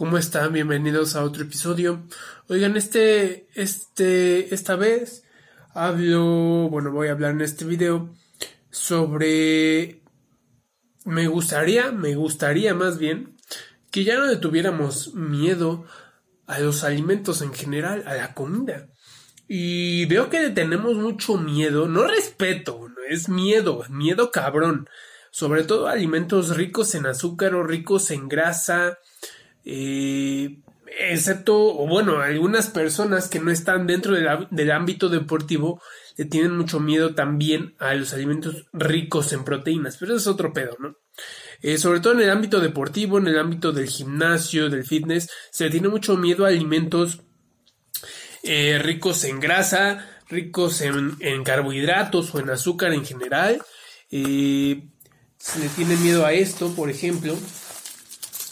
¿Cómo están? Bienvenidos a otro episodio. Oigan, este, este, esta vez hablo, bueno, voy a hablar en este video sobre, me gustaría, me gustaría más bien, que ya no le tuviéramos miedo a los alimentos en general, a la comida. Y veo que le tenemos mucho miedo, no respeto, es miedo, miedo cabrón. Sobre todo alimentos ricos en azúcar o ricos en grasa, excepto, o bueno, algunas personas que no están dentro del ámbito deportivo le tienen mucho miedo también a los alimentos ricos en proteínas, pero eso es otro pedo, ¿no? Eh, sobre todo en el ámbito deportivo, en el ámbito del gimnasio, del fitness, se le tiene mucho miedo a alimentos eh, ricos en grasa, ricos en, carbohidratos o en azúcar en general. Eh, se le tiene miedo a esto, por ejemplo.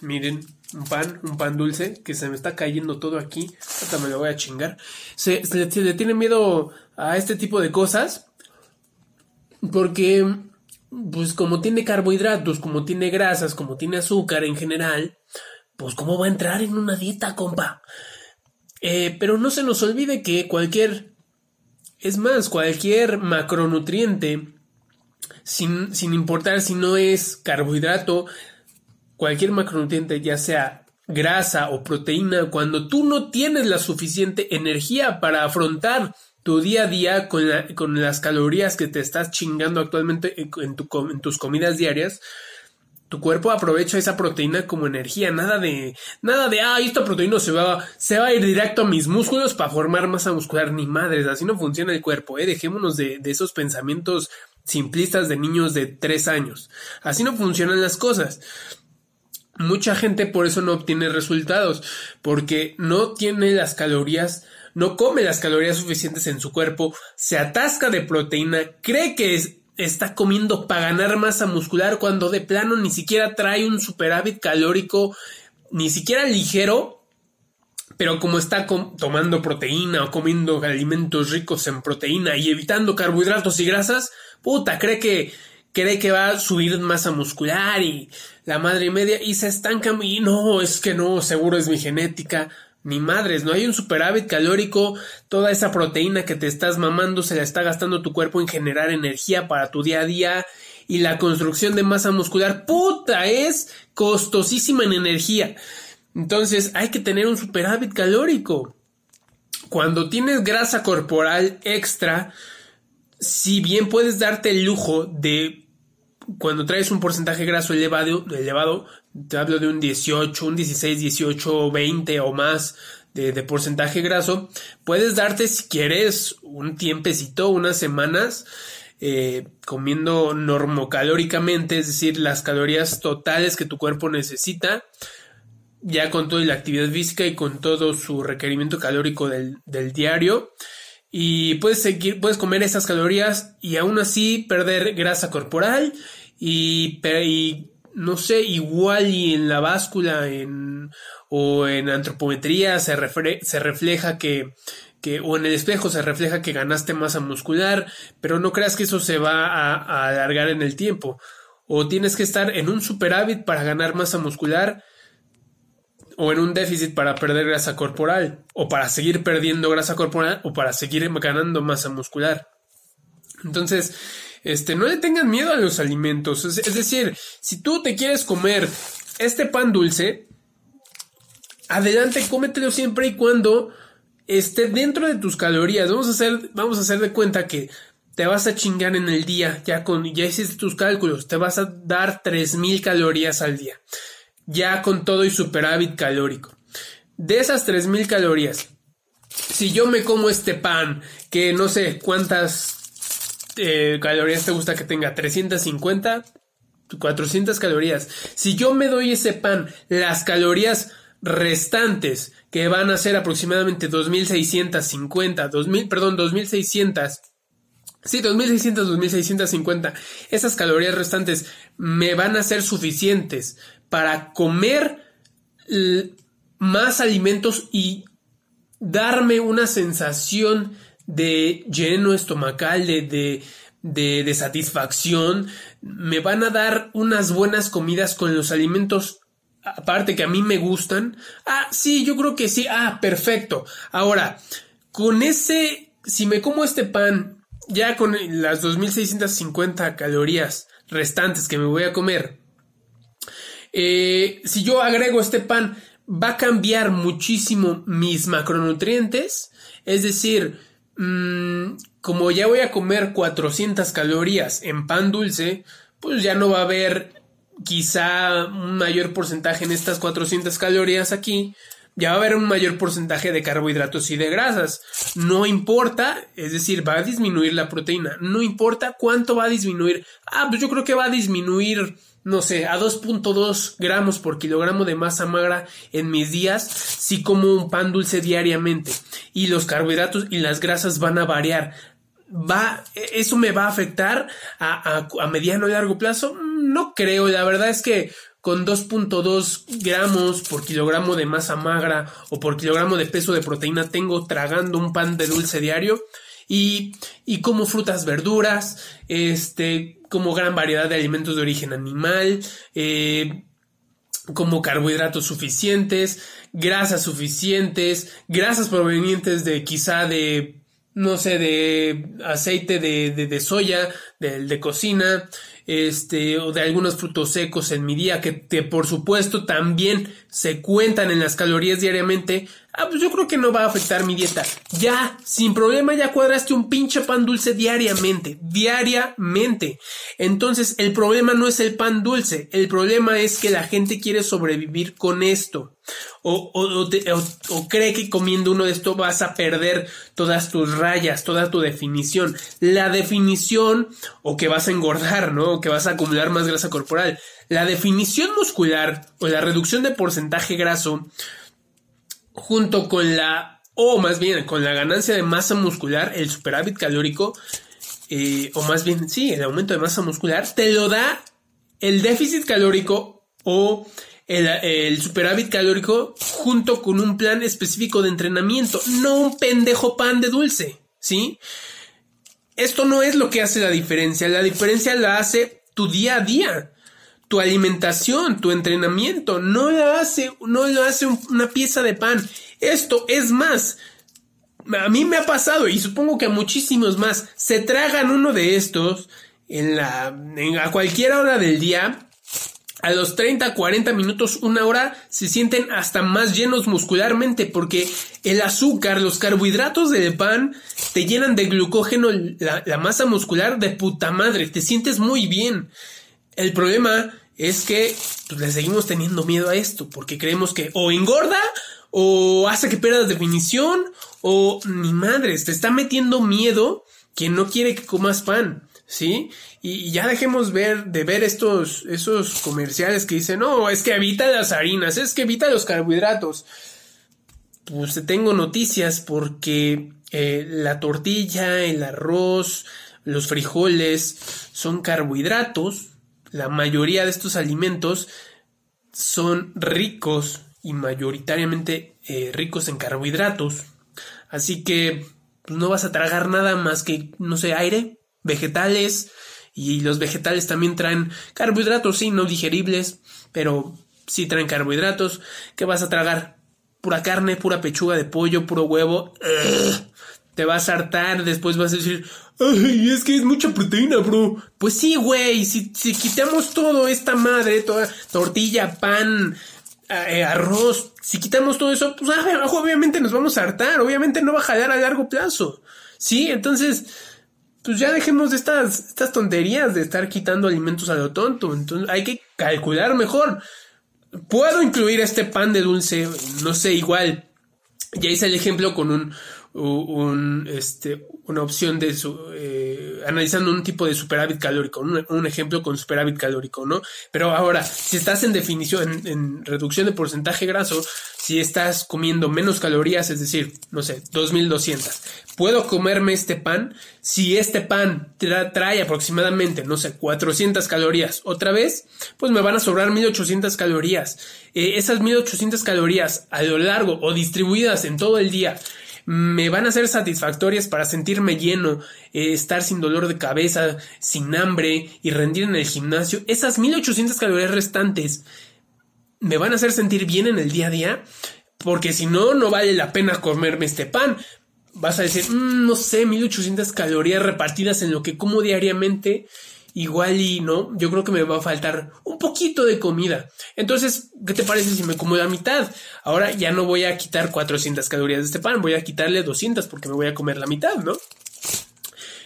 Miren, un pan, un pan dulce, que se me está cayendo todo aquí. Hasta me lo voy a chingar. Se, le tiene miedo a este tipo de cosas. Porque, pues como tiene carbohidratos, como tiene grasas, como tiene azúcar en general, pues cómo va a entrar en una dieta, compa. Eh, pero no se nos olvide que cualquier, es más, cualquier macronutriente, sin, sin importar si no es carbohidrato, cualquier macronutriente, ya sea grasa o proteína, cuando tú no tienes la suficiente energía para afrontar tu día a día con, con las calorías que te estás chingando actualmente en, tus comidas diarias, tu cuerpo aprovecha esa proteína como energía, nada de, nada de, ah, esta proteína se va, se va a ir directo a mis músculos para formar masa muscular, ni madres, así no funciona el cuerpo, eh, dejémonos de, de esos pensamientos simplistas de niños de tres años, así no funcionan las cosas. Mucha gente por eso no obtiene resultados, porque no tiene las calorías, no come las calorías suficientes en su cuerpo, se atasca de proteína, cree que está comiendo para ganar masa muscular cuando de plano ni siquiera trae un superávit calórico, ni siquiera ligero, pero como está tomando proteína o comiendo alimentos ricos en proteína y evitando carbohidratos y grasas, puta, cree que cree que va a subir masa muscular y la madre media y se estanca y no, es que no, seguro es mi genética. Ni madres, no hay un superávit calórico, toda esa proteína que te estás mamando se la está gastando tu cuerpo en generar energía para tu día a día y la construcción de masa muscular, puta, es costosísima en energía. Entonces hay que tener un superávit calórico. Cuando tienes grasa corporal extra, si bien puedes darte el lujo de cuando traes un porcentaje graso elevado, elevado, te hablo de un 18, un 16, 18, 20 o más de, porcentaje graso, puedes darte si quieres un tiempecito, unas semanas, eh, comiendo normocalóricamente, es decir, las calorías totales que tu cuerpo necesita, ya con toda la actividad física y con todo su requerimiento calórico del, del diario y puedes seguir, puedes comer esas calorías y aún así perder grasa corporal y, no sé, igual y en la báscula en, o en antropometría se, refleja que, que, o en el espejo se refleja que ganaste masa muscular, pero no creas que eso se va a, a alargar en el tiempo. O tienes que estar en un superávit para ganar masa muscular o en un déficit para perder grasa corporal, o para seguir perdiendo grasa corporal, o para seguir ganando masa muscular. Entonces, este, no le tengan miedo a los alimentos. Es, decir, si tú te quieres comer este pan dulce, adelante, cómetelo siempre y cuando esté dentro de tus calorías. Vamos a hacer, vamos a hacer de cuenta que te vas a chingar en el día, ya con, ya hiciste tus cálculos, te vas a dar 3000 calorías al día ya con todo y superávit calórico. De esas 3000 calorías, si yo me como este pan, que no sé cuántas eh, calorías te gusta que tenga, 350, 400 calorías. Si yo me doy ese pan, las calorías restantes, que van a ser aproximadamente 2650, 2000, perdón, 2600 Sí, 2600, 2650. Esas calorías restantes me van a ser suficientes para comer más alimentos y darme una sensación de lleno estomacal, de, de, satisfacción. Me van a dar unas buenas comidas con los alimentos aparte que a mí me gustan. Ah, sí, yo creo que sí. Ah, perfecto. Ahora, con ese, si me como este pan, ya con las 2650 calorías restantes que me voy a comer, eh, si yo agrego este pan, va a cambiar muchísimo mis macronutrientes. Es decir, mmm, como ya voy a comer 400 calorías en pan dulce, pues ya no va a haber quizá un mayor porcentaje en estas 400 calorías aquí, ya va a haber un mayor porcentaje de carbohidratos y de grasas. No importa, es decir, va a disminuir la proteína. No importa cuánto va a disminuir. Ah, pues yo creo que va a disminuir, no sé, a 2.2 gramos por kilogramo de masa magra en mis días si como un pan dulce diariamente. Y los carbohidratos y las grasas van a variar va, eso me va a afectar a, a, mediano y largo plazo? No creo, la verdad es que con 2.2 gramos por kilogramo de masa magra o por kilogramo de peso de proteína tengo tragando un pan de dulce diario y, y como frutas, verduras, este, como gran variedad de alimentos de origen animal, eh, como carbohidratos suficientes, grasas suficientes, grasas provenientes de quizá de no sé, de aceite de, de, soya, de, de, cocina, este, o de algunos frutos secos en mi día, que, por supuesto también se cuentan en las calorías diariamente, ah, pues yo creo que no va a afectar mi dieta. Ya, sin problema, ya cuadraste un pinche pan dulce diariamente, diariamente. Entonces, el problema no es el pan dulce, el problema es que la gente quiere sobrevivir con esto. O, o, o, cree que comiendo uno de estos vas a perder todas tus rayas, toda tu definición. La definición, o que vas a engordar, ¿no? O que vas a acumular más grasa corporal. La definición muscular o la reducción de porcentaje graso, junto con la, o más bien con la ganancia de masa muscular, el superávit calórico, eh, o más bien, sí, el aumento de masa muscular, te lo da el déficit calórico o el, superávit calórico junto con un plan específico de entrenamiento, no un pendejo pan de dulce, ¿sí? Esto no es lo que hace la diferencia, la diferencia la hace tu día a día, tu alimentación, tu entrenamiento, no la hace, no lo hace una pieza de pan. Esto es más, a mí me ha pasado y supongo que a muchísimos más, se tragan uno de estos en la, a cualquier hora del día a los 30, 40 minutos, una hora, se sienten hasta más llenos muscularmente porque el azúcar, los carbohidratos del pan te llenan de glucógeno la, masa muscular de puta madre, te sientes muy bien. El problema es que le seguimos teniendo miedo a esto porque creemos que o engorda o hace que pierdas definición o ni madres, te está metiendo miedo quien no quiere que comas pan. ¿sí? Y, ya dejemos de ver estos, esos comerciales que dicen, no, es que evita las harinas, es que evita los carbohidratos. Pues te tengo noticias porque eh, la tortilla, el arroz, los frijoles son carbohidratos. La mayoría de estos alimentos son ricos y mayoritariamente eh, ricos en carbohidratos. Así que pues, no vas a tragar nada más que, no sé, aire, vegetales y los vegetales también traen carbohidratos, sí, no digeribles, pero sí traen carbohidratos. ¿Qué vas a tragar? Pura carne, pura pechuga de pollo, puro huevo. Te vas a hartar, después vas a decir, ay, es que es mucha proteína, bro. Pues sí, güey, si, si quitamos todo esta madre, toda tortilla, pan, eh, arroz, si quitamos todo eso, pues ah, obviamente nos vamos a hartar, obviamente no va a jalar a largo plazo. Sí, entonces, pues ya dejemos de estas, estas tonterías de estar quitando alimentos a lo tonto. Entonces hay que calcular mejor. Puedo incluir este pan de dulce, no sé, igual. Ya hice el ejemplo con un, un, este, una opción de su, eh, analizando un tipo de superávit calórico, un, ejemplo con superávit calórico, ¿no? Pero ahora, si estás en definición, en, reducción de porcentaje graso, si estás comiendo menos calorías, es decir, no sé, 2200, ¿puedo comerme este pan? Si este pan trae aproximadamente, no sé, 400 calorías otra vez, pues me van a sobrar 1800 calorías. Eh, esas 1800 calorías a lo largo o distribuidas en todo el día, me van a ser satisfactorias para sentirme lleno, eh, estar sin dolor de cabeza, sin hambre y rendir en el gimnasio, esas 1800 calorías restantes me van a hacer sentir bien en el día a día, porque si no, no vale la pena comerme este pan. Vas a decir, mm, no sé, 1800 calorías repartidas en lo que como diariamente igual y no, yo creo que me va a faltar un poquito de comida. Entonces, ¿qué te parece si me como la mitad? Ahora ya no voy a quitar 400 calorías de este pan, voy a quitarle 200 porque me voy a comer la mitad, ¿no?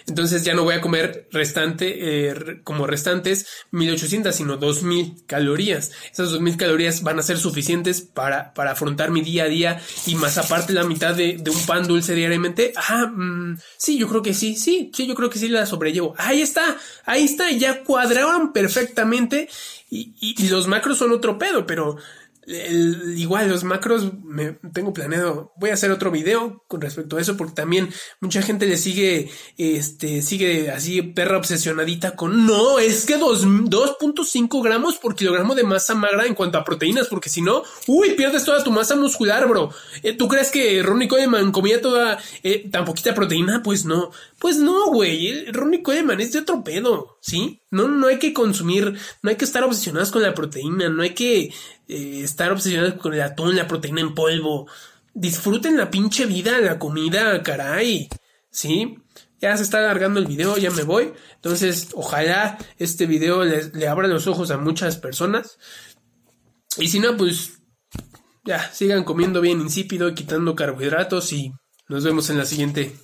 Entonces ya no voy a comer restante, eh, como restantes 1800, sino 2000 calorías. Esas 2000 calorías van a ser suficientes para, para afrontar mi día a día y más aparte la mitad de, de un pan dulce diariamente. Ah, mm, sí, yo creo que sí, sí, sí, yo creo que sí la sobrellevo. Ahí está, ahí está, ya cuadraban perfectamente y, y los macros son otro pedo, pero igual los macros me tengo planeado. Voy a hacer otro video con respecto a eso porque también mucha gente le sigue este sigue así perra obsesionadita con no es que 2.5 gramos por kilogramo de masa magra en cuanto a proteínas porque si no uy pierdes toda tu masa muscular bro. Eh, tú crees que Ronnie Coleman comía toda eh, tan poquita proteína pues no. Pues no güey. Ronnie Coleman es de otro pedo sí no no hay que consumir no hay que estar obsesionados con la proteína no hay que eh, estar obsesionados con el atún, la proteína en polvo. Disfruten la pinche vida, la comida, caray. ¿Sí? Ya se está alargando el video, ya me voy. Entonces, ojalá este video le abra los ojos a muchas personas. Y si no, pues ya, sigan comiendo bien insípido, quitando carbohidratos y nos vemos en la siguiente.